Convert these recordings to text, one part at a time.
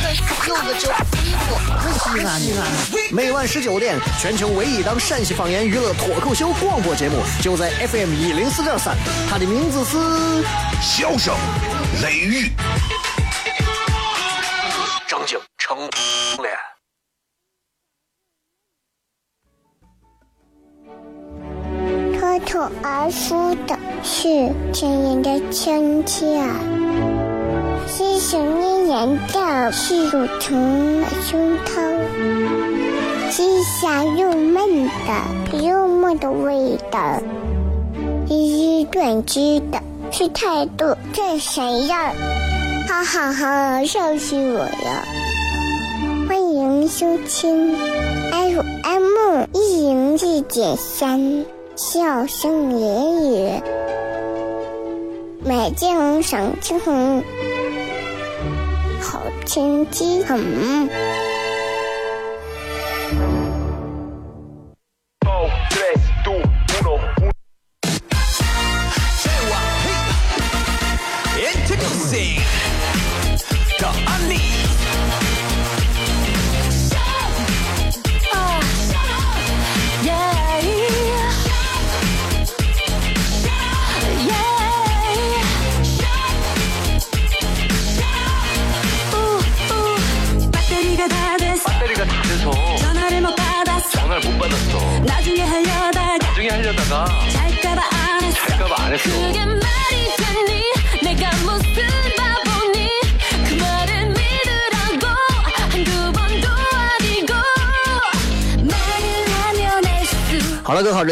周周周周周柚子酒，衣服是西安。每晚十九点，全球唯一档陕西方言娱乐脱口秀广播节目，就在 FM 一零四点三。它的名字是《笑声雷雨》，张景成脸。脱口而出的是亲人的亲切，是想念人的是乳虫的胸膛，是香又闷的幽默的味道，是短知的是态度这谁呀？哈哈哈，笑死我了！欢迎收听 FM 一零四点三。笑声言语，美景赏青红，好清新嗯。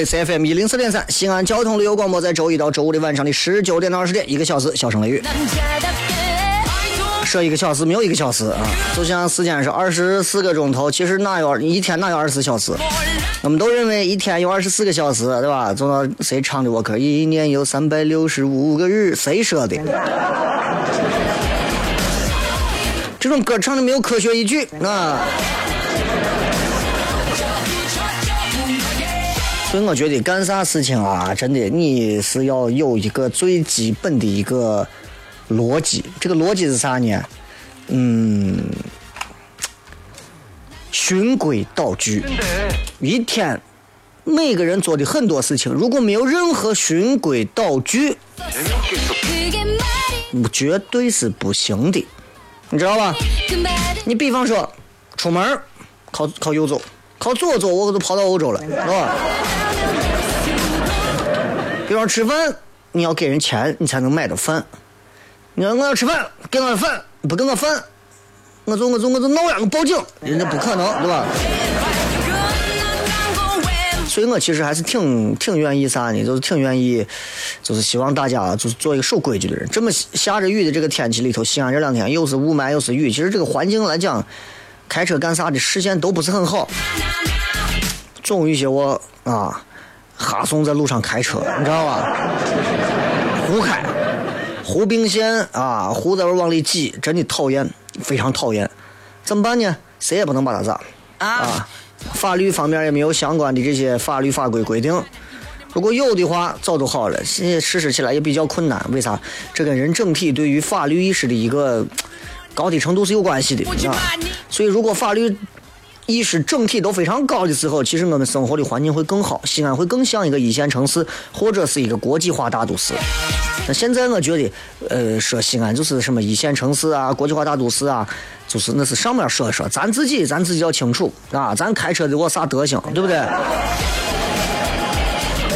C F M 一零四点三西安交通旅游广播，在周一到周五的晚上的十九点到二十点，一个小时，小声雷雨。说一个小时没有一个小时啊，就像时间是二十四个钟头，其实哪有一天哪有二十四小时？我们都认为一天有二十四个小时，对吧？就那谁唱的？我可一年有三百六十五个日，谁说的？这种歌唱的没有科学依据啊！所以我觉得干啥事情啊，真的你是要有一个最基本的一个逻辑。这个逻辑是啥呢？嗯，循规蹈矩。一天每个人做的很多事情，如果没有任何循规蹈矩，绝对是不行的。你知道吧？你比方说，出门靠靠右走。靠左走，我都跑到欧洲了，是吧？比方吃饭，你要给人钱，你才能买到饭。你说我要吃饭，给我饭，不给我饭，我就我就我就闹呀，我报警，人家不可能，对吧？所以我其实还是挺挺愿意啥呢？就是挺愿意，就是希望大家就是做一个守规矩的人。这么下着雨的这个天气里头，西安这两天又是雾霾又是雨，其实这个环境来讲。开车干啥的视线都不是很好，总有一些我啊，哈怂在路上开车，你知道吧？胡开，胡并线啊，胡在往里挤，真的讨厌，非常讨厌。怎么办呢？谁也不能把他咋啊？法律方面也没有相关的这些法律法规规定，如果有的话，早都好了。现在实施起来也比较困难，为啥？这跟人整体对于法律意识的一个。高低程度是有关系的啊，所以如果法律意识整体都非常高的时候，其实我们生活的环境会更好，西安会更像一个一线城市或者是一个国际化大都市。那现在我觉得，呃，说西安就是什么一线城市啊、国际化大都市啊，就是那是上面说一说，咱自己咱自己要清楚啊，咱开车的我啥德行，对不对？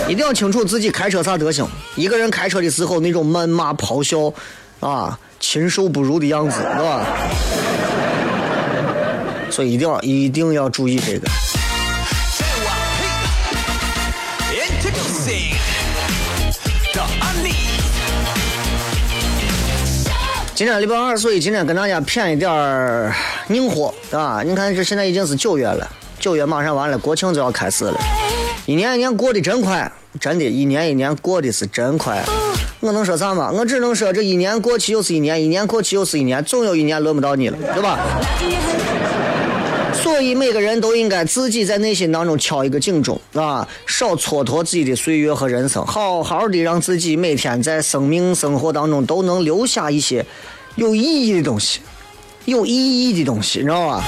一定要清楚自己开车啥德行。一个人开车的时候那种谩骂咆哮啊。禽兽不如的样子，是吧？所以一定要一定要注意这个。今天礼拜二，所以今天跟大家骗一点儿硬货，对吧？你看这现在已经是九月了，九月马上完了，国庆就要开始了。一年一年过得真快，真的，一年一年过得是真快。我能说啥吗？我只能说这一年过去又是一年，一年过去又是一年，总有一年轮不到你了，对吧？所以每个人都应该自己在内心当中敲一个警钟啊，少蹉跎自己的岁月和人生，好好的让自己每天在生命生活当中都能留下一些有意义的东西，有意义的东西，你知道吧？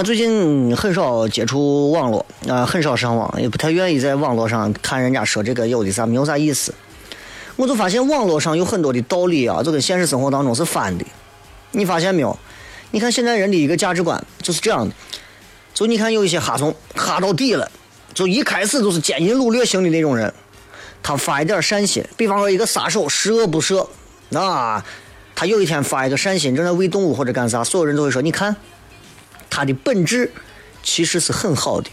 我最近很少接触网络啊，很少。上网，也不太愿意在网络上看人家说这个有的啥没有啥意思。我就发现网络上有很多的道理啊，就跟现实生活当中是反的。你发现没有？你看现在人的一个价值观就是这样的，就你看有一些哈怂哈到底了，就一开始都是奸淫掳掠型的那种人，他发一点善心，比方说一个杀手十恶不赦啊，他有一天发一个善心，正在喂动物或者干啥，所有人都会说，你看。它的本质其实是很好的，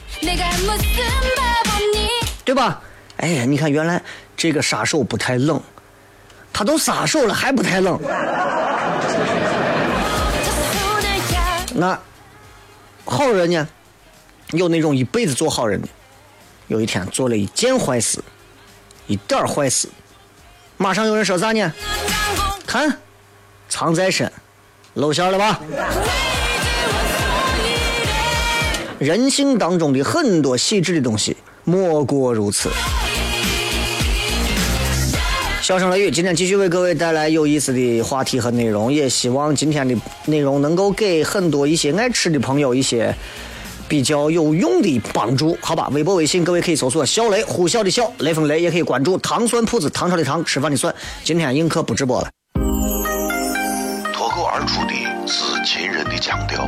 对吧？哎呀，你看，原来这个杀手不太冷，他都杀手了还不太冷。那好人呢？有那种一辈子做好人的，有一天做了一件坏事，一点坏事，马上有人说啥呢？看，藏在身，露馅了吧？人性当中的很多细致的东西，莫过如此。笑声雷雨，今天继续为各位带来有意思的话题和内容，也希望今天的内容能够给很多一些爱吃的朋友一些比较有用的帮助，好吧？微博、微信，各位可以搜索“小雷”，呼啸的啸，雷锋雷，也可以关注糖蒜铺子，唐朝的糖，吃饭的蒜。今天映客不直播了。脱口而出的是秦人的腔调。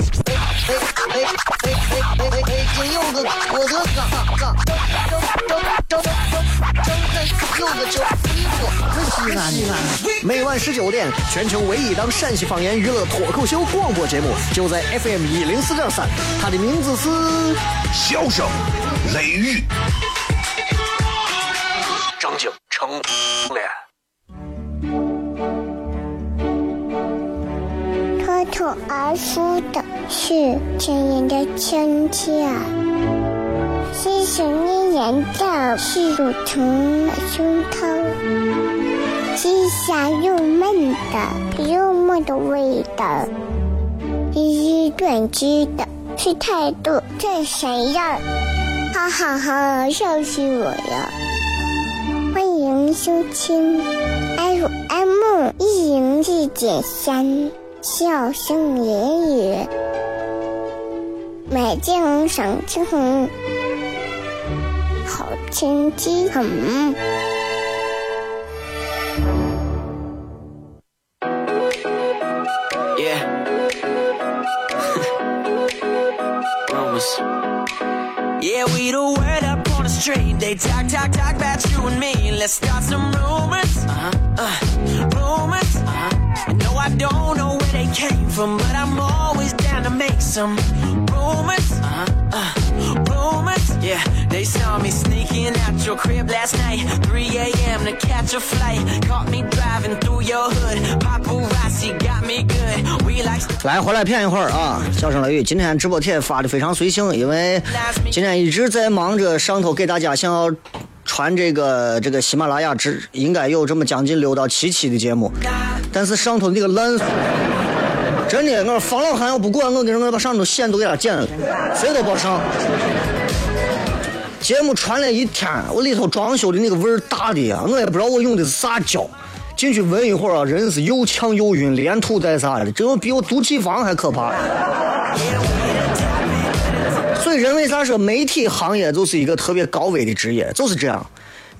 哎哎哎哎哎！金柚子，我的哥哥，张张张张张柚子酒，西安西安。每晚十九点，全球唯一档陕西方言娱乐脱口秀广播节目，就在 FM 一零四点三。它的名字是《笑声雷雨》，张景成脸。脱而出的是亲人的亲切，细细念念的是乳虫的胸膛，细香又闷的幽默的味道，一语断句的是态度真闪耀，哈哈哈，笑死我了！欢迎收听 FM 一零一点三。笑声言语，美景赏尽，好天气。很美。From, but I'm always down to make some rumors. Uh, uh, rumors. Yeah, they saw me sneaking out your crib last night, 3 a.m. to catch a flight. Caught me driving through your hood. Paparazzi got me good. We like. 来，回来骗一会儿啊！笑声雷雨，今天直播帖发的非常随性，因为今天一直在忙着上头给大家想要传这个这个喜马拉雅只应该有这么将近六到七期的节目，但是上头那个烂，真的，我说方老汉要不管我，跟人我把上头线都给他剪了，谁都别上。节目传了一天，我里头装修的那个味儿大的呀，我也不知道我用的是啥胶，进去闻一会儿啊，人是又呛又晕，连吐带啥的，这比我毒气房还可怕。所以人为啥说媒体行业就是一个特别高危的职业？就是这样。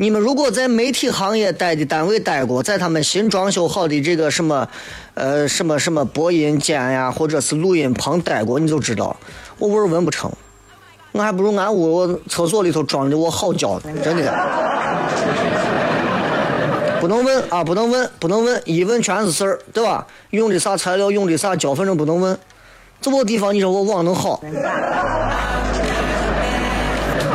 你们如果在媒体行业待的单位待过，在他们新装修好的这个什么，呃，什么什么播音间呀，或者是录音棚待过，你就知道我味儿闻不成。我还不如俺屋厕所里头装的我好觉呢，真的。不能问啊，不能问，不能问，一问全是事儿，对吧？用的啥材料，用的啥胶，反正不能问。这么地方，你说我网能好？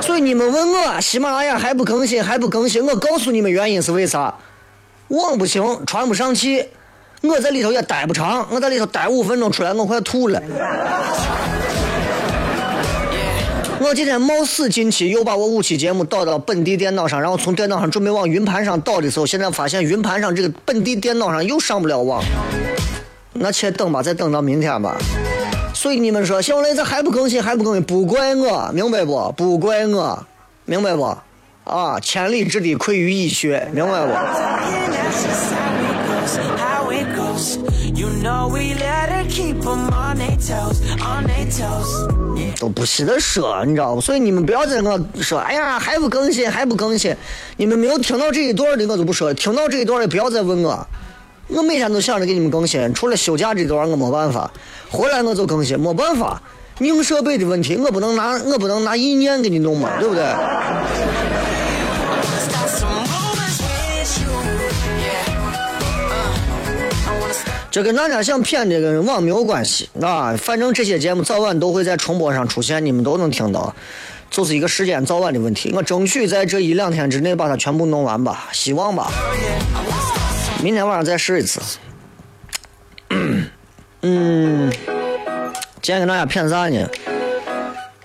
所以你们问我喜马拉雅还不更新，还不更新，我告诉你们原因是为啥？网不行，传不上去，我在里头也待不长，我在里头待五分钟出来，我快吐了。我今天冒死进去，又把我五期节目导到本地电脑上，然后从电脑上准备往云盘上导的时候，现在发现云盘上这个本地电脑上又上不了网，那且等吧，再等到明天吧。所以你们说小雷咋还不更新，还不更新，不怪我，明白不？不怪我，明白不？啊，千里之堤溃于蚁穴，明白不.都不稀得说，你知道不？所以你们不要再跟我说，哎呀，还不更新，还不更新。你们没有听到这一段的，我就不说了；听到这一段的，不要再问我。我每天都想着给你们更新，除了休假这段我没办法，回来我就更新，没办法，硬设备的问题，我不能拿我不能拿意念给你弄嘛，对不对？这跟大家想骗这个网没有关系啊，反正这些节目早晚都会在重播上出现，你们都能听到，就是一个时间早晚的问题。我争取在这一两天之内把它全部弄完吧，希望吧。明天晚上再试一次。嗯，今天跟大家骗啥呢？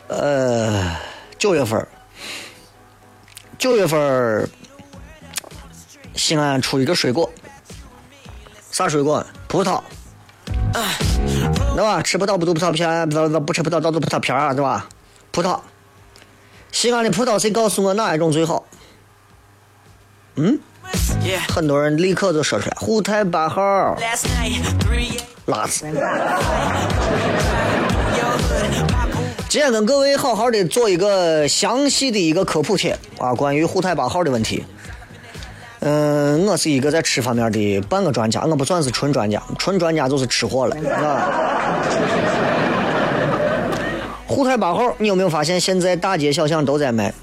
呃，九月份儿，九月份儿，西安出一个水果，啥水果？葡萄，对吧？吃葡萄不吐葡萄皮儿，不不吃葡萄倒吐葡萄皮儿啊，对吧？葡萄，西安的葡萄谁告诉我哪一种最好？Yeah. 很多人立刻就说出来，沪太八号，Last night, 3 a.m. 拉子。Your hood, pop 今天跟各位好好的做一个详细的一个科普帖啊，关于沪太八号的问题。嗯，我是一个在吃方面的半个专家，我不算是纯专家，纯专家就是吃货了啊。沪太八号，你有没有发现现在大街小巷都在卖？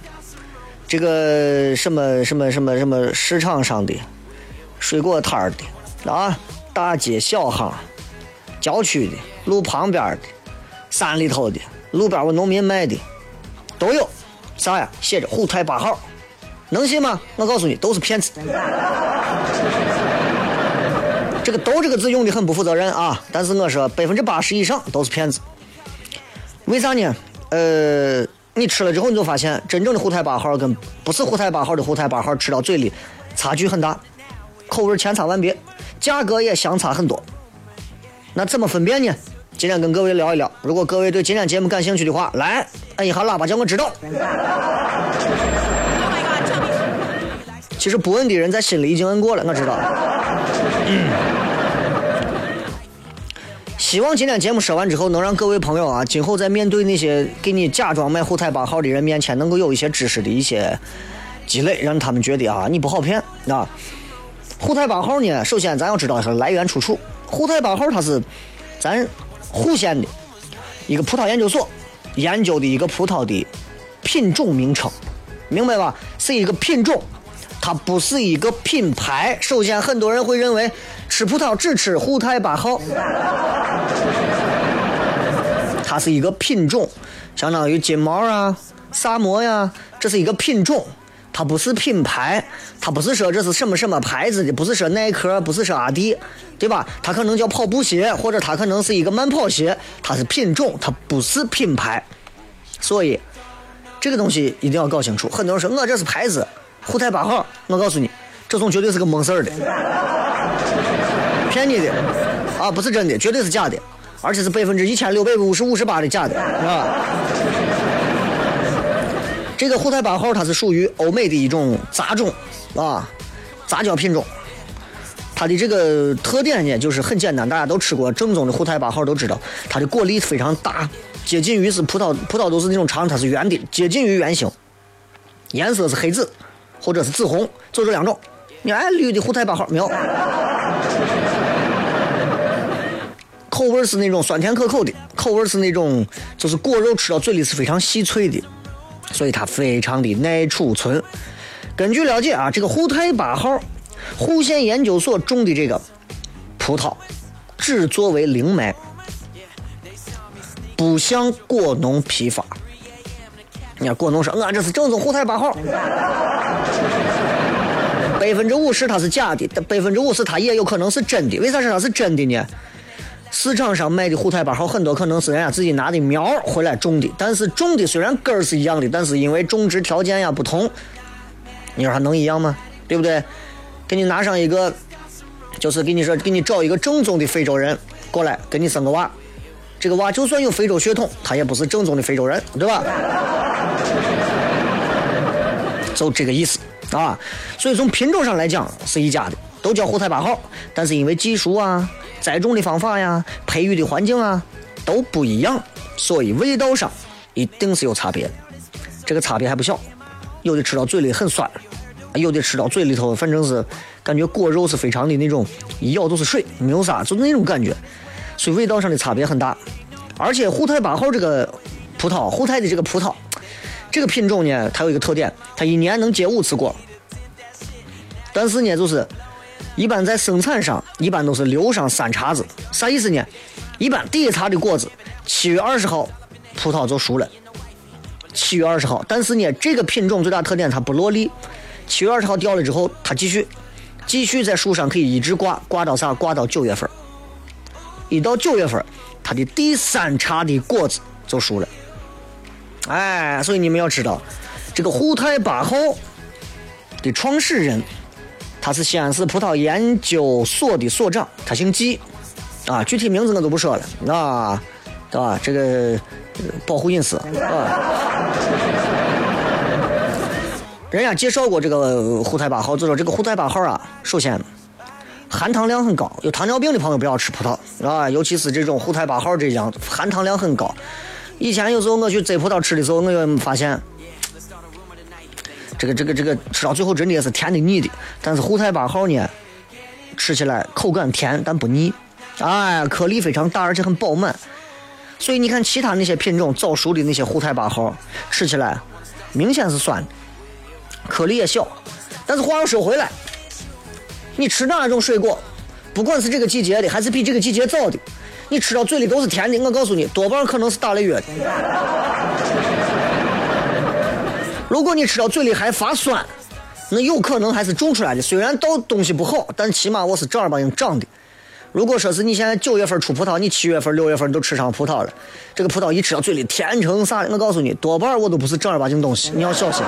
这个什么什么什么什么市场上的水果摊儿的啊，大街小巷、郊区的、路旁边的、山里头的、路边我农民卖的都有。啥呀？写着“沪太八号”，能信吗？我告诉你，都是骗子。这个“都”这个字用的很不负责任啊，但是我说百分之八十以上都是骗子。为啥呢？呃，你吃了之后你就发现，真正的沪太八号跟不是沪太八号的沪太八号吃到嘴里差距很大，口味千差万别，价格也相差很多。那怎么分辨呢？今天跟各位聊一聊。如果各位对今天节目感兴趣的话，来摁一下喇叭，叫我知道。其实不摁的人在心里已经摁过了，我知道。希望今天节目说完之后，能让各位朋友啊，今后在面对那些给你假装卖沪太八号的人面前，能够有一些知识的一些积累，让他们觉得啊，你不好骗啊。沪太八号呢，首先咱要知道是来源出处。沪太八号它是咱户县的一个葡萄研究所研究的一个葡萄的品种名称，明白吧？是一个品种，它不是一个品牌。首先，很多人会认为吃葡萄只吃沪太八号，它是一个品种，相当于金毛啊、萨摩呀，这是一个品种。它不是品牌，它不是说这是什么什么牌子的，不是说耐克，不是说阿迪，对吧？它可能叫跑步鞋，或者它可能是一个慢跑鞋，它是品种，它不是品牌。所以这个东西一定要搞清楚。很多人说我这是牌子，沪太八号，我告诉你，这种绝对是个蒙事儿的，骗你的啊，不是真的，绝对是假的，而且是百分之一千六百五十五十八的假的，啊？这个沪太八号它是属于欧美的一种杂种啊，杂交品种。它的这个特点呢，就是很简单，大家都吃过正宗的沪太八号都知道，它的果粒非常大，接近于是葡萄，葡萄都是那种长，它是圆的，接近于圆形，颜色是黑紫或者是紫红，就这两种。你爱，绿的沪太八号没有？口味是那种酸甜可口的，口味是那种就是果肉吃到嘴里是非常细脆的，所以它非常的耐储存。根据了解啊，这个沪太八号，户县研究所种的这个葡萄，只作为零卖，不向果农批发。你看果农说，俺这是正宗沪太八号，百分之五十它是假的，但百分之五十它也有可能是真的。为啥说它是真的呢？市场上卖的虎太八号很多可能是人家自己拿的苗回来种的，但是种的虽然根儿是一样的，但是因为种植条件呀不同，你说还能一样吗？对不对？给你拿上一个，就是给你说，给你找一个正宗的非洲人过来给你生个娃，这个娃就算有非洲血统，他也不是正宗的非洲人，对吧？就这个意思啊。所以从品种上来讲是一家的，都叫虎太八号，但是因为技术啊。栽种的方法呀，培育的环境啊，都不一样，所以味道上一定是有差别。这个差别还不小，有的吃到嘴里很酸，有的吃到嘴里头反正是感觉果肉是非常的那种，一咬都是水，没有啥，就那种感觉。所以味道上的差别很大。而且沪太八号这个葡萄，沪太的这个葡萄，这个品种呢，它有一个特点，它一年能结五次果。但是呢，就是。一般在生产上，一般都是留上三茬子，啥意思呢？一般第一茬的果子，七月二十号，葡萄就熟了。七月二十号，但是呢，这个品种最大特点它不落粒。七月二十号掉了之后，它继续，继续在树上可以一直挂，挂到啥？挂到九月份。一到九月份，它的第三茬的果子就熟了。哎，所以你们要知道，这个沪太八号的创始人。他是西安市葡萄研究所的所长，他姓季，啊，具体名字我就不说了，啊，对吧？这个保护隐私啊。人家介绍过这个沪太八号，就说这个沪太八号啊，首先含糖量很高，有糖尿病的朋友不要吃葡萄啊，尤其是这种沪太八号这样含糖量很高。以前有时候我去摘葡萄吃的时候，我就发现。这个这个这个吃到最后真的也是甜的腻的，但是沪太八号呢，吃起来口感甜但不腻，哎，颗粒非常大而且很饱满，所以你看其他那些品种早熟的那些沪太八号，吃起来明显是酸的，颗粒也小。但是话又说回来，你吃哪种水果，不管是这个季节的还是比这个季节早的，你吃到嘴里都是甜的，我告诉你，多半可能是打了药的。如果你吃到嘴里还发酸，那有可能还是种出来的。虽然倒东西不好，但起码我是正儿八经长的。如果说是你现在九月份出葡萄，你七月份、六月份都吃上葡萄了，这个葡萄一吃到嘴里甜成啥，我告诉你，多半我都不是正儿八经东西，你要小心。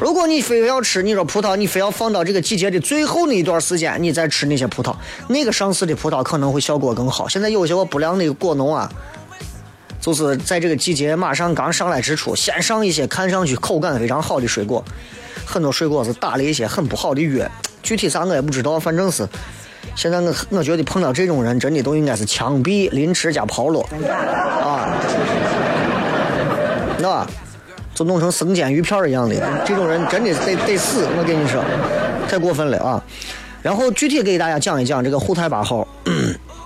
如果你非要吃，你说葡萄，你非要放到这个季节的最后那一段时间，你再吃那些葡萄，那个上市的葡萄可能会效果更好。现在有些我不良的果农啊。就是在这个季节马上刚上来之初，先上一些看上去口感非常好的水果，很多水果是打了一些很不好的药，具体啥我也不知道，反正是现在我我觉得碰到这种人，真的都应该是枪毙、凌迟加抛落啊，那就弄成生煎鱼片一样的，这种人真的得得死，我跟你说，太过分了啊！然后具体给大家讲一讲这个沪太八号，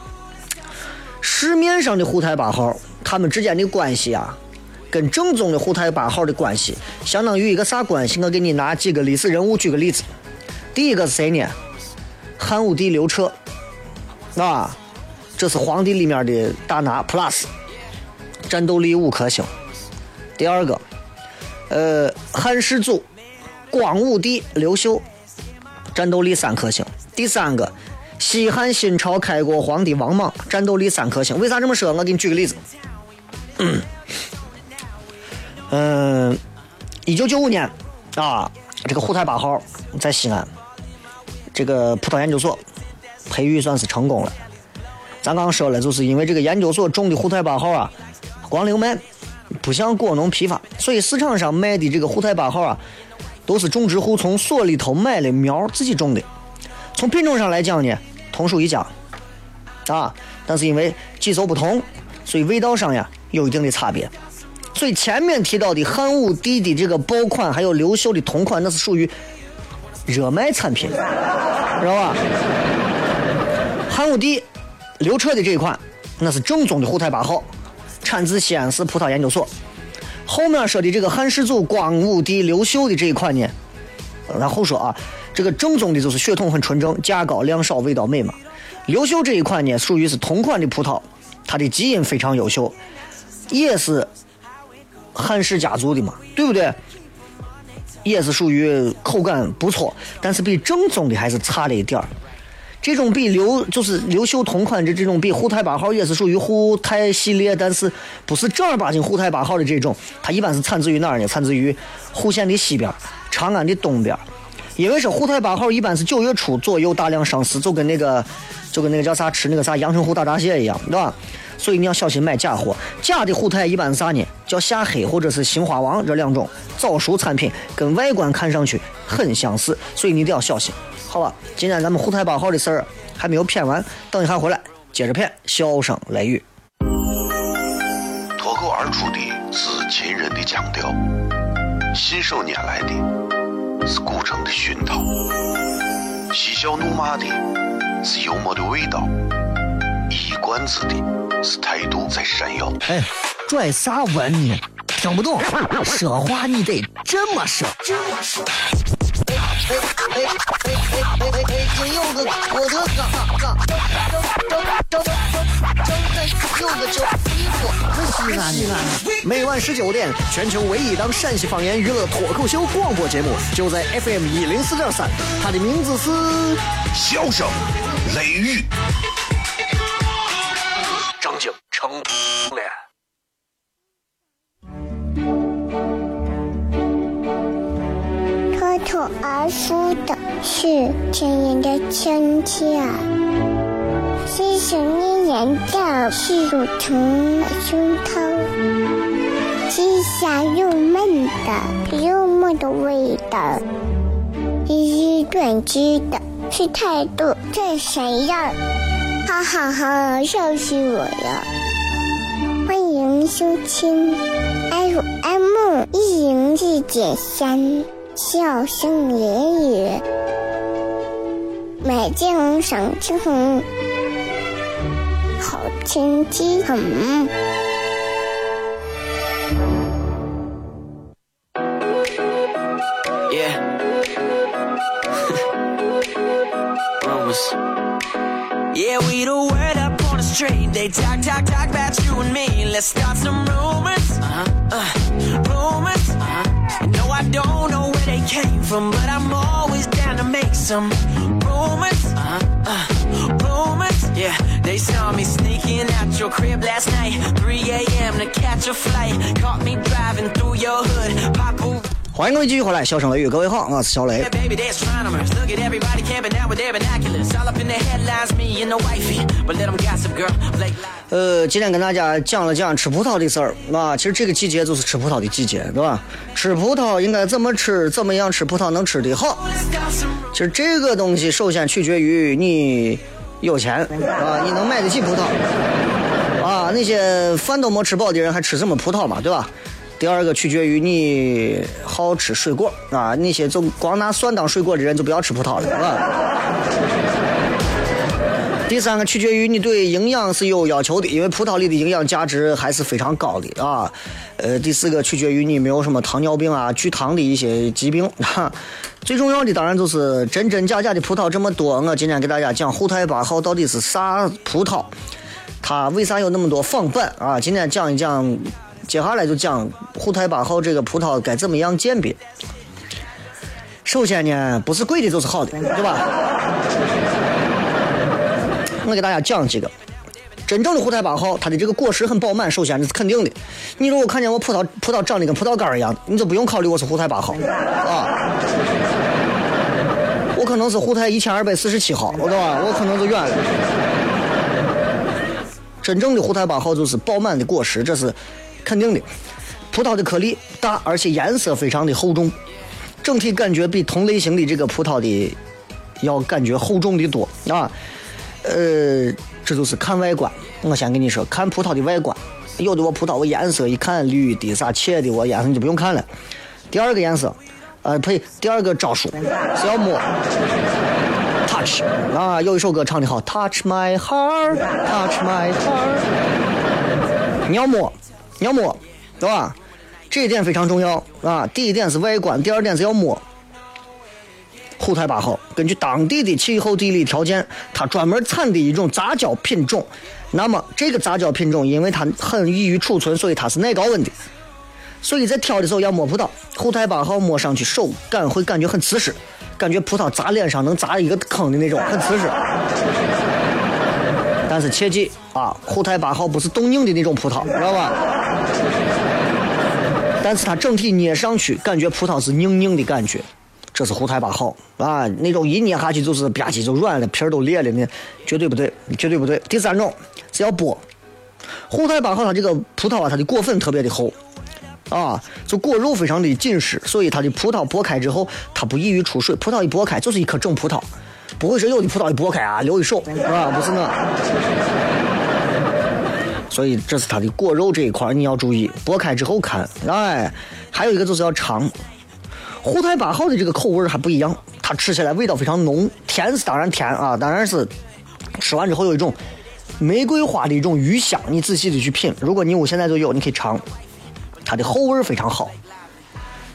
市面上的沪太八号。他们之间的关系啊，跟正宗的沪太八号的关系，相当于一个啥关系？我给你拿几个历史人物举个例子。第一个是谁呢？汉武帝刘彻，啊，这是皇帝里面的大拿 Plus，战斗力五颗星。第二个，呃，汉世祖光武帝刘秀，战斗力三颗星。第三个，西汉新朝开国皇帝王莽，战斗力三颗星。为啥这么说？我给你举个例子。嗯，一九九五年啊，这个沪太八号在西安这个葡萄研究所培育算是成功了。咱刚说了，就是因为这个研究所种的沪太八号啊，光零卖，不像果农批发，所以市场上卖的这个沪太八号啊，都是种植户从所里头买的苗自己种的。从品种上来讲呢，同属一家，啊，但是因为技术不同，所以味道上呀有一定的差别。所以前面提到的汉武帝的这个爆款，还有刘秀的同款，那是属于热卖产品，知道吧？汉武帝、刘彻的这一款，那是正宗的沪太八号，产自西安市葡萄研究所。后面说的这个汉世祖光武帝刘秀的这一款呢，然后说啊，这个正宗的就是血统很纯正，价高量少，味道美嘛。刘秀这一款呢，属于是同款的葡萄，它的基因非常优秀，也是汉氏家族的嘛，对不对？也是属于口感不错，但是比正宗的还是差了一点儿。这种比刘就是刘秀同款的这种比沪太八号也是属于沪太系列，但是不是正儿八经沪太八号的这种，它一般是产自于哪儿呢？产自于户县的西边，长安的东边。因为是沪太八号一般是九月初左右大量上市，就跟那个就跟那个叫啥吃那个啥阳澄湖大闸蟹一样，对吧？所以你要小心买假货。假的虎太一般是啥呢？叫夏黑或者是杏花王这两种早熟产品，跟外观看上去很相似，所以你得要小心。好吧，今天咱们虎太八号的事儿还没有骗完，等一下回来接着骗。笑声雷雨，脱口而出的是秦人的腔调，信手拈来的是古城的熏陶，嬉笑怒骂的是幽默的味道，一冠子的是态度在闪耀。哎，拽啥文呢？听不懂，说话你得这么说。这么说。哎哎哎哎哎哎哎！今有个我的哥，哥，张张张张张张有个叫衣服，西安西安。每晚十九点，全球唯一档陕西方言娱乐脱口秀广播节目，就在 FM 一零四点三，它的名字是《笑声雷雨》。正经成脸。脱口而出的是亲人的亲切，细细念念的是乳虫的胸膛，细香又闷的幽默的味道，一语断句的是态度这闪耀，哈哈哈，笑死我了！收听 FM 一零四点三。笑声言语，美景赏晴空，好天气很。Yeah. Rumors. Yeah, we the word up on the street. They talk, talk, talk about you and me. Let's start some rumors. Uh-huh. Uh, rumors. Uh-huh. No, I don't know where they came from, but I'm always down to make some rumors. Uh-huh. Uh, rumors. Yeah, they saw me sneaking out your crib last night. 3 a.m. to catch a flight. Caught me driving through your hood. Pop. 欢迎各位继续回来笑声雷雨各位好我是小雷。呃今天跟大家讲了讲吃葡萄的事儿啊其实这个季节就是吃葡萄的季节对吧？吃葡萄应该怎么吃怎么样吃葡萄能吃得好。其实这个东西首先取决于你有钱啊你能买得起葡萄。啊那些饭都没吃饱的人还吃什么葡萄嘛对吧？第二个取决于你好吃水果啊，那些就光拿蒜当水果的人就不要吃葡萄了，啊。第三个取决于你对营养是有要求的，因为葡萄里的营养价值还是非常高的啊。呃，第四个取决于你没有什么糖尿病啊、聚糖的一些疾病。哈，最重要的当然就是真真假假的葡萄这么多。我今天给大家讲后台八号到底是啥葡萄，它为啥有那么多仿版啊？今天讲一讲，接下来就讲沪太八号这个葡萄该怎么样鉴别。首先呢，不是贵的就是好的，对吧？我给大家讲几个，真正的沪太八号，它的这个果实很饱满，首先这是肯定的。你如果看见我葡萄葡萄长得跟葡萄干一样，你就不用考虑我是沪太八号啊。我可能是沪太一千二百四十七号，对吧？我可能就远了。真正的沪太八号就是饱满的果实，这是肯定的。葡萄的颗粒大，而且颜色非常的厚重，整体感觉比同类型的这个葡萄的要感觉厚重的多啊。呃，这就是看外观。我先跟你说，看葡萄的外观，有的我葡萄我颜色一看绿的啥切的，我颜色你就不用看了。第二个颜色，呃呸，第二个招数是要摸，touch 啊，有一首歌唱的好，touch my heart，touch my heart，你要摸，要摸，对吧？这一点非常重要啊！第一点是外观，第二点是要摸。虎太八号根据当地的气候地理条件，它专门产的一种杂交品种。那么这个杂交品种，因为它很易于储存，所以它是耐高温的。所以在挑的时候要摸葡萄，虎太八号摸上去手感会感觉很瓷实，感觉葡萄砸脸上能砸一个坑的那种，很瓷实。但是切记啊，虎太八号不是冻硬的那种葡萄，知道吧？但是它整体捏上去，感觉葡萄是硬硬的感觉。这是胡太八号啊，那种一捏下去就是吧唧就软了，皮儿都裂了，那绝对不对，绝对不对。第三种是要剥，胡太八号它这个葡萄啊，它的果粉特别的厚啊，就果肉非常的紧实，所以它的葡萄剥开之后，它不易于出水。葡萄一剥开就是一颗整葡萄，不会说有的葡萄一剥开啊留一手啊，不是那。所以这是它的果肉这一块你要注意，剥开之后看。哎，还有一个就是要尝。沪太八号的这个口味还不一样，它吃起来味道非常浓，甜是当然甜啊，当然是吃完之后有一种玫瑰花的一种余香，你仔细的去品。如果你屋现在就有，你可以尝，它的后味非常好。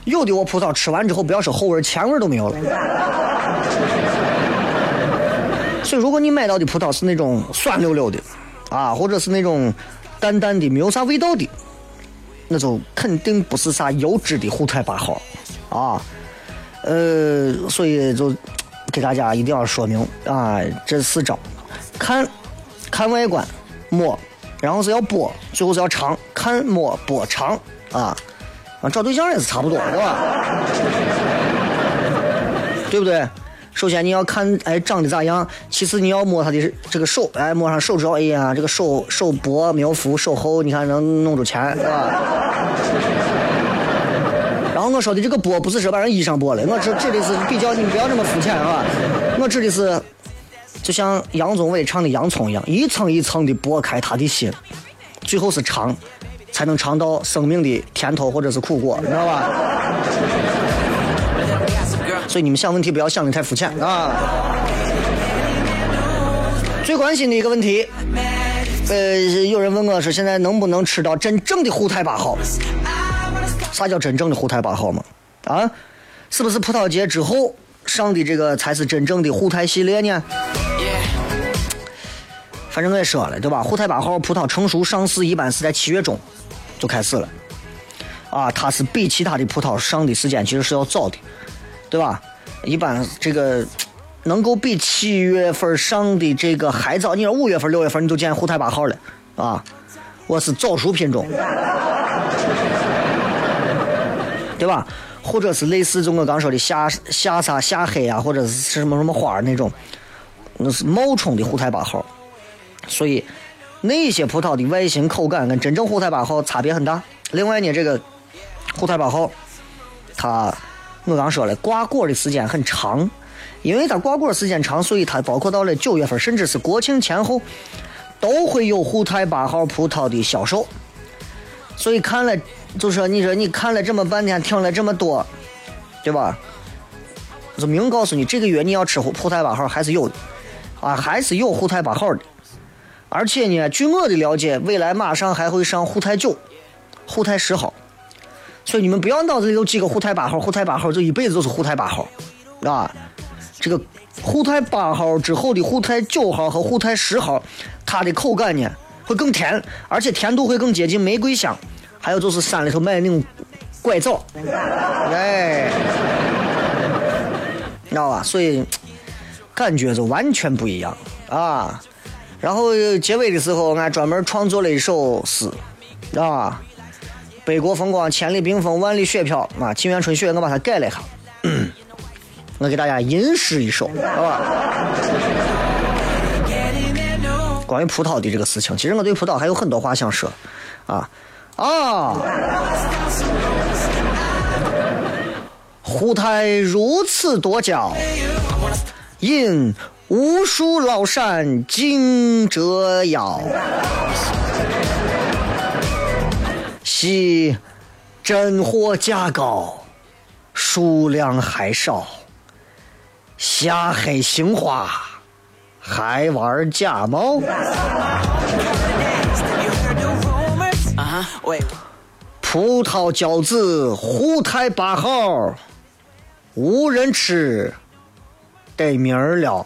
有的我葡萄吃完之后，不要说后味，前味都没有了。所以如果你买到的葡萄是那种酸溜溜的啊，或者是那种淡淡的没有啥味道的，那就肯定不是啥优质的沪太八号。啊，呃，所以就给大家一定要说明啊，这四招，看，看外观，摸，然后是要剥，最后是要尝，看摸剥尝啊，啊，找对象也是差不多，对吧？对不对？首先你要看，哎，长得咋样？其次你要摸他的这个手，哎，摸上手指头，哎呀，这个手手薄没有扶，手厚，你看能弄出钱，是吧？然后我说的这个剥不是说把人衣裳剥了，我指指的是比较，你不要那么肤浅啊！我指的是，就像杨宗纬唱的《洋葱》一样，一层一层的剥开他的心，最后是尝，才能尝到生命的甜头或者是苦果，你知道吧？所以你们想问题不要想的太肤浅啊！最关心的一个问题，呃，有人问我说现在能不能吃到真正的沪太八号？啥叫真正的沪太八号嘛？啊，是不是葡萄节之后上的这个才是真正的沪太系列呢？反正我也说了，对吧？沪太八号葡萄成熟上市一般是在七月中就开始了，啊，它是比其他的葡萄上的时间其实是要早的，对吧？一般这个能够比七月份上的这个还早，你说五月份、六月份你都见沪台八号了，啊，我是早熟品种。对吧？或者是类似就我刚说的夏夏啥夏黑啊，或者是什么什么花那种，那是冒充的沪台八号。所以那些葡萄的外形口感跟真正沪台八号差别很大。另外呢，这个沪台八号，它我刚说了挂果的时间很长，因为它挂果时间长，所以它包括到了九月份，甚至是国庆前后，都会有沪太八号葡萄的销售。所以看了。就说你说你看了这么半天，听了这么多，对吧？就明告诉你，这个月你要吃沪太八号还是有的，啊，还是有沪太八号的。而且呢，据我的了解，未来马上还会上沪太九、沪太十号。所以你们不要脑子里头记个沪太八号，沪太八号就一辈子都是沪太八号，啊，这个沪太八号之后的沪太九号和沪太十号，它的口感呢会更甜，而且甜度会更接近玫瑰香。还有就是山里头卖的那种拐枣，哎，知道吧？所以感觉就完全不一样啊。然后结尾的时候，俺专门创作了一首诗，啊，北国风光，千里冰封，万里雪飘啊。沁园春雪，我把它改了一下，我给大家吟诗一首，好吧？关于葡萄的这个事情，其实我对葡萄还有很多话想说，啊。啊！胡太如此多娇，引无数老山惊折腰。惜真货价高，数量还少。下黑行花，还玩假冒。Uh. 葡萄饺子胡太八号，无人吃，得名儿了。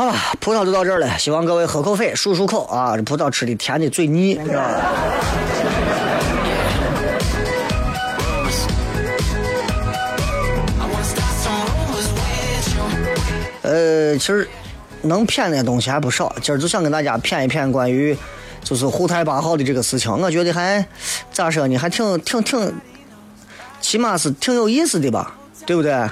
好了，葡萄就到这儿了，希望各位喝口水，漱漱口啊！这葡萄吃的甜的嘴腻，知道吧？呃，其实能骗的东西还不少，今儿就想跟大家骗一骗关于就是沪太八号的这个事情，我觉得还咋说呢，还挺挺挺，起码是挺有意思的吧，对不对？啊？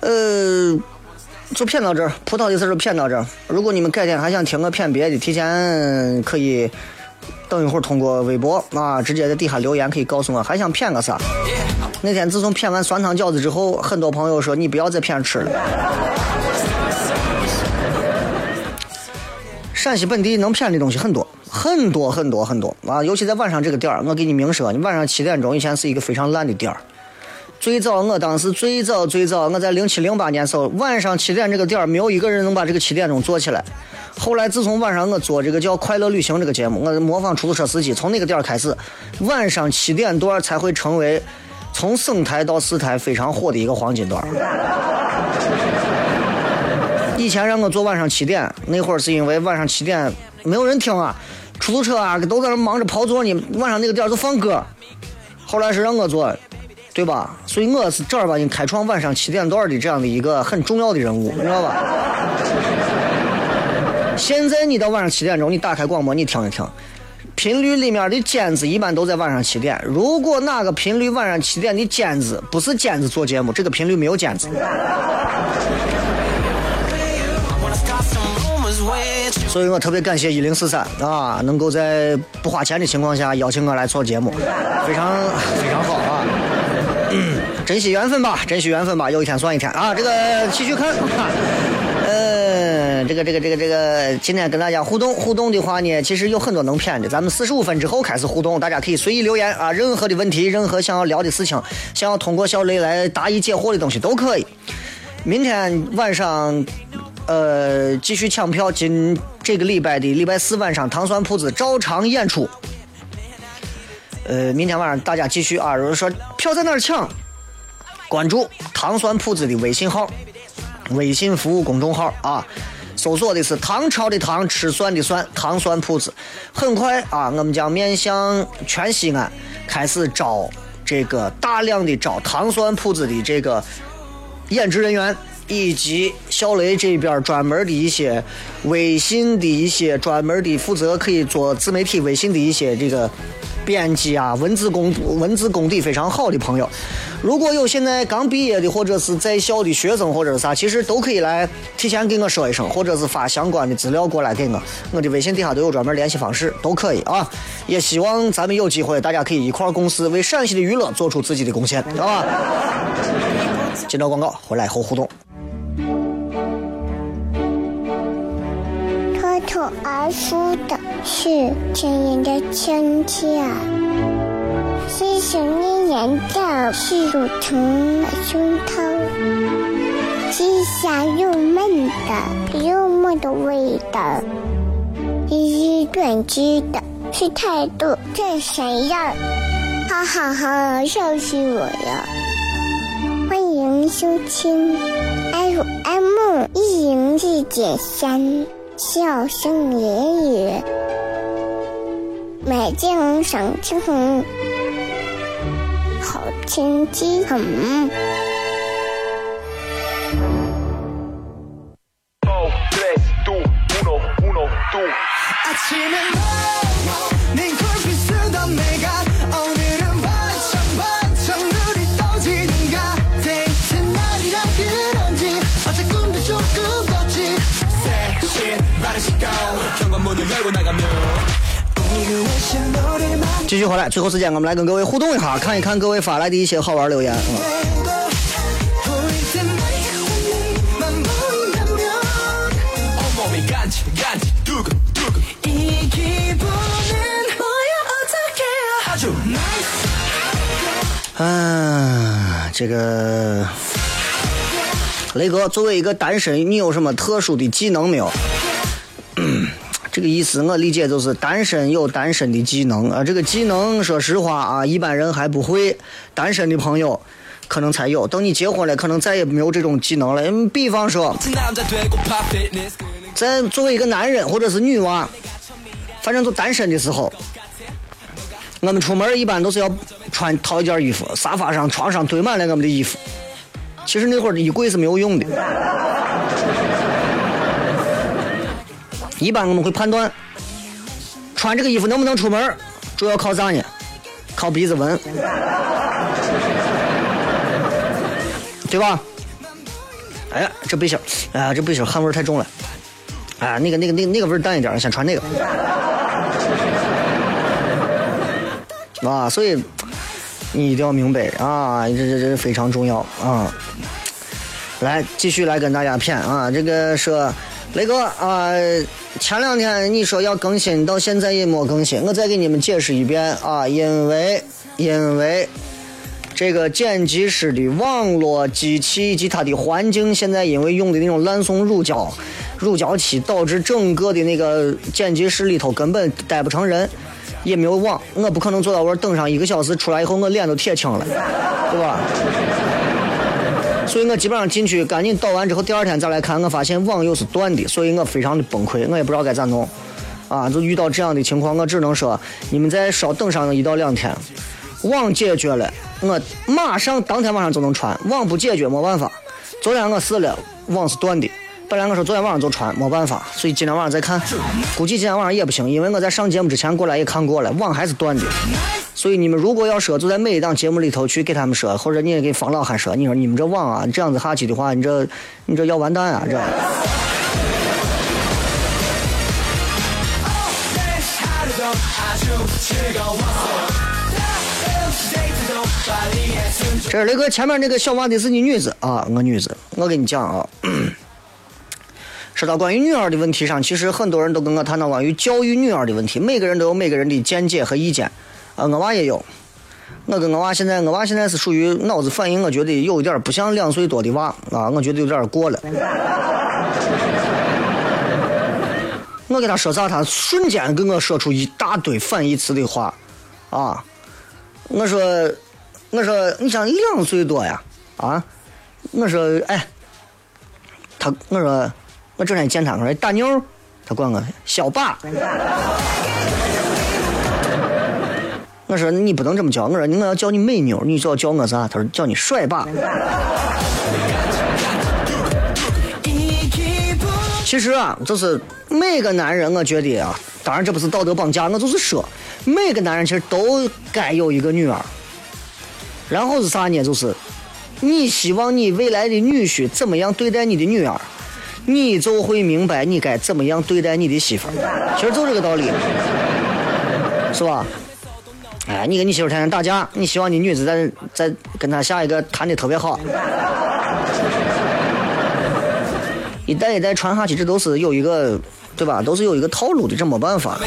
呃，就骗到这儿，葡萄的事就骗到这儿。如果你们改天还想听个骗别的，提前可以。等一会儿通过微博啊，直接在底下留言，可以告诉我还想骗个啥。那天自从骗完酸汤饺子之后，很多朋友说你不要再骗吃了。陕西本地能骗的东西很多，很多很多很多啊！尤其在晚上这个点儿，我给你明说，你晚上七点钟以前是一个非常烂的点儿。最早我当时最早最早我在零七零八年时候，晚上七点这个点儿没有一个人能把这个七点钟做起来。后来自从晚上我做这个叫《快乐旅行》这个节目，我模仿出租车司机，从那个点儿开始，晚上七点段才会成为从省台到市台非常火的一个黄金段儿。以前让我做晚上七点，那会儿是因为晚上七点没有人听啊，出租车啊都在那忙着跑座呢，晚上那个点儿就放歌。后来是让我做，对吧？所以我是正儿八经开创晚上七点段的这样的一个很重要的人物，你知道吧？现在你到晚上七点钟，你打开广播，你听一听，频率里面的尖子一般都在晚上七点。如果哪个频率晚上七点的尖子不是尖子做节目，这个频率没有尖子。所以我特别感谢一零四三啊，能够在不花钱的情况下邀请我来做节目，非常非常好啊。珍惜缘分吧，珍惜缘分吧，有一天算一天啊！这个继续看，啊呃，这个这个这个这个，今天跟大家互动互动的话呢，其实有很多能骗的。咱们四十五分之后开始互动，大家可以随意留言啊，任何的问题，任何想要聊的事情，想要通过小雷来答疑解惑的东西都可以。明天晚上，呃，继续抢票，今这个礼拜的礼拜四晚上，糖酸铺子照常演出。呃，明天晚上大家继续啊，如果说票在哪儿抢，关注糖酸铺子的微信号、微信服务公众号啊，搜索的是唐朝的唐，吃蒜的蒜，糖酸铺子。很快啊，我们将面向全西安开始招这个大量的招糖酸铺子的这个演职人员。以及小雷这边专门的一些微信的一些专门的负责可以做自媒体微信的一些这个编辑啊，文字功文字功底非常好的朋友，如果有现在刚毕业的或者是在校的学生或者是啥，其实都可以来提前给我说一声，或者是发相关的资料过来给我，我的微信底下都有专门联系方式，都可以啊。也希望咱们有机会，大家可以一块儿共事，为陕西的娱乐做出自己的贡献，知道吧？接着广告，回来以后互动。脱口而出的是亲人的亲切，是想念人的是乳虫的胸膛，是香又闷的幽默的味道，是短知的，是态度这谁呀？哈哈哈，笑死我了！欢迎收听 FM 一零四点三，笑声言语，美景赏果子来一继续回来，最后时间我们来跟各位互动一下，看一看各位发来的一些好玩留言。嗯嗯，这个雷哥作为一个单身，你有什么特殊的技能没有？这个意思我理解就是单身有单身的技能。啊这个技能说实话啊一般人还不会单身的朋友可能才有。等你结婚了可能再也没有这种技能了。比方说在作为一个男人或者是女娃反正就单身的时候我们出门一般都是要穿套一件衣服沙发上床上堆满了我们的衣服。其实那会儿的衣柜是没有用的。一般我们会判断穿这个衣服能不能出门，主要靠啥呢？靠鼻子闻，对吧？哎呀，这背心，哎呀，这背心汗味太重了。哎，那个、那个、那个、那个味淡一点儿，先穿那个。啊，所以你一定要明白啊，这这这非常重要啊。来，继续来跟大家骗啊，这个说雷哥啊，前两天你说要更新，到现在也没更新，我再给你们解释一遍啊，因为因为。这个剪辑师的网络机器以及它的环境，现在因为用的那种烂松乳胶、乳胶漆，导致整个的那个剪辑室里头根本待不成人，也没有网，我不可能坐到我这等上一个小时，出来以后我脸都铁青了，对吧？所以我基本上进去赶紧导完之后，第二天再来看，我发现网又是断的，所以我非常的崩溃，我也不知道该咋弄，啊，就遇到这样的情况，我只能说你们再稍等上一到两天。网解决了，我马上当天晚上就能穿。网不解决没办法。昨天我试了，网是断的。本来我说昨天晚上就传，没办法，所以今天晚上再看。估计今天晚上也不行，因为我在上节目之前过来也看过了，网还是断的。所以你们如果要说，就在每一档节目里头去给他们说，或者你也给方老汉说，你说你们这网啊，这样子下去的话，你这你这要完蛋啊，这。这是雷哥前面那个小娃的是你女子啊，我女子，我跟你讲啊。说到关于女儿的问题上，其实很多人都跟我谈到关于教育女儿的问题，每个人都有每个人的见解和意见，啊，我娃也有。我跟我娃现在，我娃现在是属于脑子反应，我觉得有一点不像两岁多的娃啊，我觉得有点过了。我给他说啥，他瞬间跟我说出一大堆反义词的话，啊，我说，我说你像两岁多呀，啊，我说哎，他我说我昨天见他，我说大妞，他管我小爸。我说你不能这么叫，我说我要叫你美妞，你就要叫我啥？他说叫你帅爸。其实啊，就是每个男人，我觉得啊，当然这不是道德绑架，我就是说，每个男人其实都该有一个女儿。然后是啥呢？就是你希望你未来的女婿怎么样对待你的女儿？你就会明白你该怎么样对待你的媳妇儿。其实就这个道理，是吧？哎，你跟你媳妇儿天天打架，你希望你女子在在跟他下一个谈的特别好，一代一代传下去，这都是有一个，对吧？都是有一个套路的，这没办法。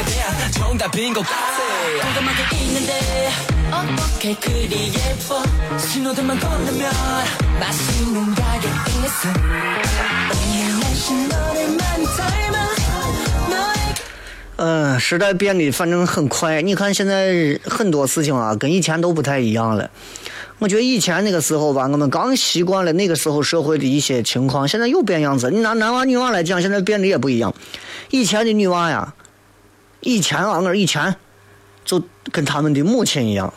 嗯时代变得反正很快你看现在很多事情啊跟以前都不太一样了。我觉得以前那个时候吧我们刚习惯了那个时候社会的一些情况现在又变样子。你拿男娃女娃来讲现在变得也不一样。以前的女娃呀以前啊我以前就跟他们的母亲一样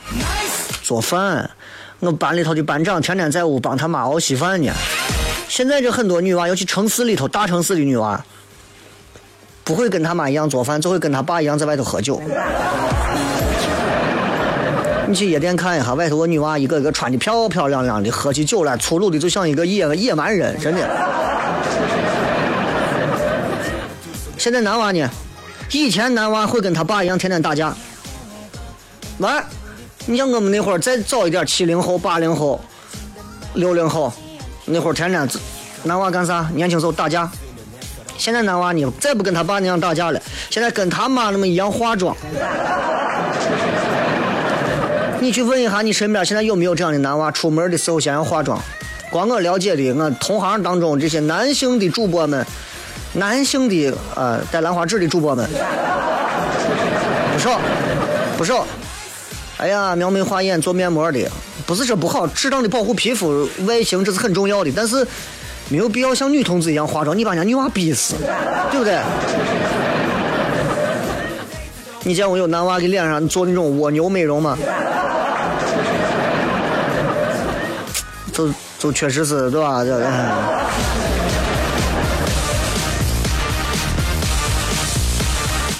做饭。我班里头的班长天天在屋帮他妈熬稀饭呢。现在这很多女娃，尤其城市里头大城市的女娃，不会跟他妈一样做饭，就会跟他爸一样在外头喝酒。你去夜店看一下，外头个女娃一个一个穿的漂漂亮亮的，喝起酒来粗鲁的就像一个野野蛮人，真的。现在男娃呢？以前男娃会跟他爸一样天天打架。完，你像我们那会儿再早一点，七零后、八零后、六零后，那会儿天天男娃干啥？年轻时候打架。现在男娃呢，再不跟他爸那样打架了，现在跟他妈那么一样化妆。你去问一下，你身边现在有没有这样的男娃？出门的时候先要化妆。光我了解的，我同行当中这些男性的主播们，男性的呃带兰花指的主播们，不少，不少。哎呀，描眉画眼做面膜的，不是说不好，适当的保护皮肤外形这是很重要的，但是没有必要像女同志一样化妆，你把人家女娃逼死，对不对？你见过有男娃给脸上做那种蜗牛美容吗？就就确实是对吧？这哎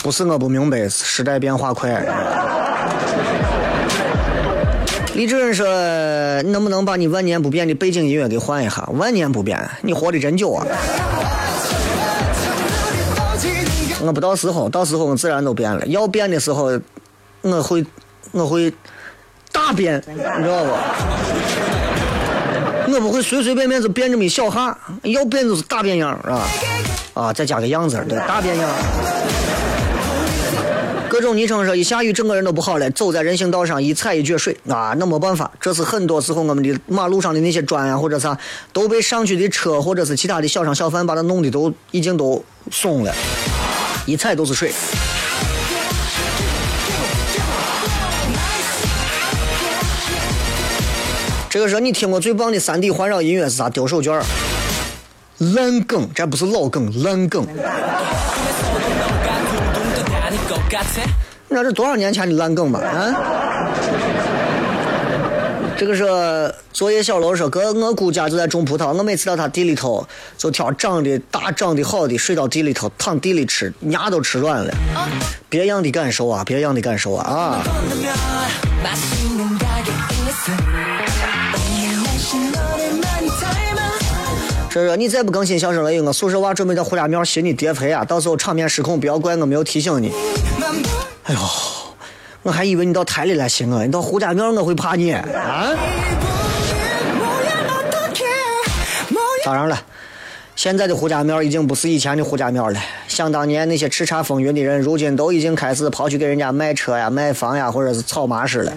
不是我不明白，时代变化快。李主任说：“能不能把你万年不变的背景音乐给换一下？万年不变，你活的真久啊！”我不到时候，到时候我自然都变了。要变的时候，我会，我会大变，你知道不？我不会随随便便就变这么一小哈，要变就是大变样，是吧？啊，再加个样子，对，大变样。这种昵称说一下雨整个人都不好了，走在人行道上一踩一脚水啊，那没办法，这是很多时候我们的马路上的那些砖啊或者啥都被上去的车或者是其他的小商小贩把它弄的都已经都松了，一踩都是水。这个时候你听过最棒的三 D 环绕音乐是啥？丢手绢儿烂梗，这不是老梗，烂梗。你知道这多少年前的烂梗吗？啊？这个是作业小楼说，哥，我姑家就在种葡萄，我每次到他地里头，就挑长得大、长得好的，睡到地里头，躺地里吃，牙都吃软了。别样的感受啊，别样的感受啊啊！说说你再不更新笑声雷雨，我宿舍娃准备在胡家庙寻你叠陪啊！到时候场面失控，不要怪我没有提醒你。哎呦，我还以为你到台里来寻我，你到胡家庙我会怕你啊！当然了，现在的胡家庙已经不是以前的胡家庙了。想当年那些叱咤风云的人，如今都已经开始跑去给人家卖车呀、卖房呀，或者是炒麻食了。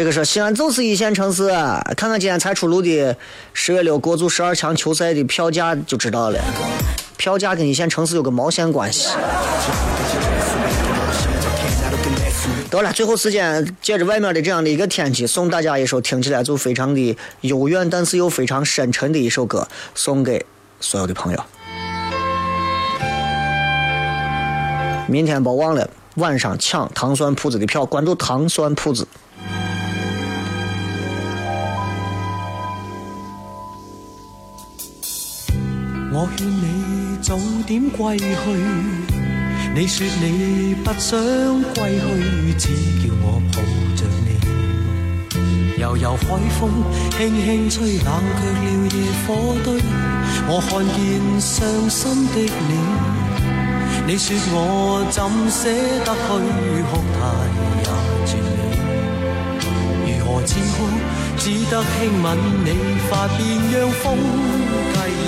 这个说西安就是一线城市，看看今天才出炉的十月六国足十二强球赛的票价就知道了。票价跟一线城市有个毛线关系？得了，最后时间借着外面的这样的一个天气，送大家一首听起来就非常的悠远，但是又非常深沉的一首歌，送给所有的朋友。明天别忘了晚上抢糖酸铺子的票，关注糖酸铺子。我劝你早点归去，你说你不想归去，只叫我抱着你。悠悠海风轻轻吹，冷却了夜火堆。我看见伤心的你，你说我怎舍得去哭太也绝美。如何止哭，只得轻吻你发边，让风。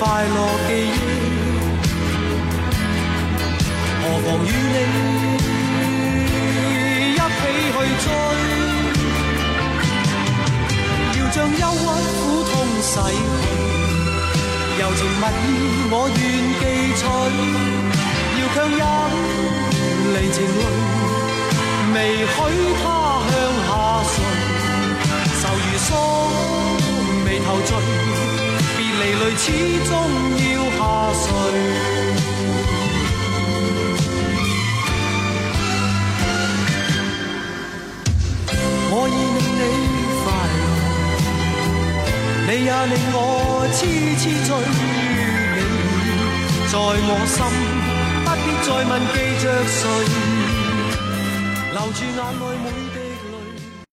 快樂記憶，何妨與你一起去追。要將憂鬱苦痛洗去，柔情蜜意我願記取。要強忍離情淚，未許他向下垂，愁如锁眉頭聚，離淚始終要下垂。我已令你快乐，你也令我痴痴醉，你在我心。不必再問記着誰，留住眼淚。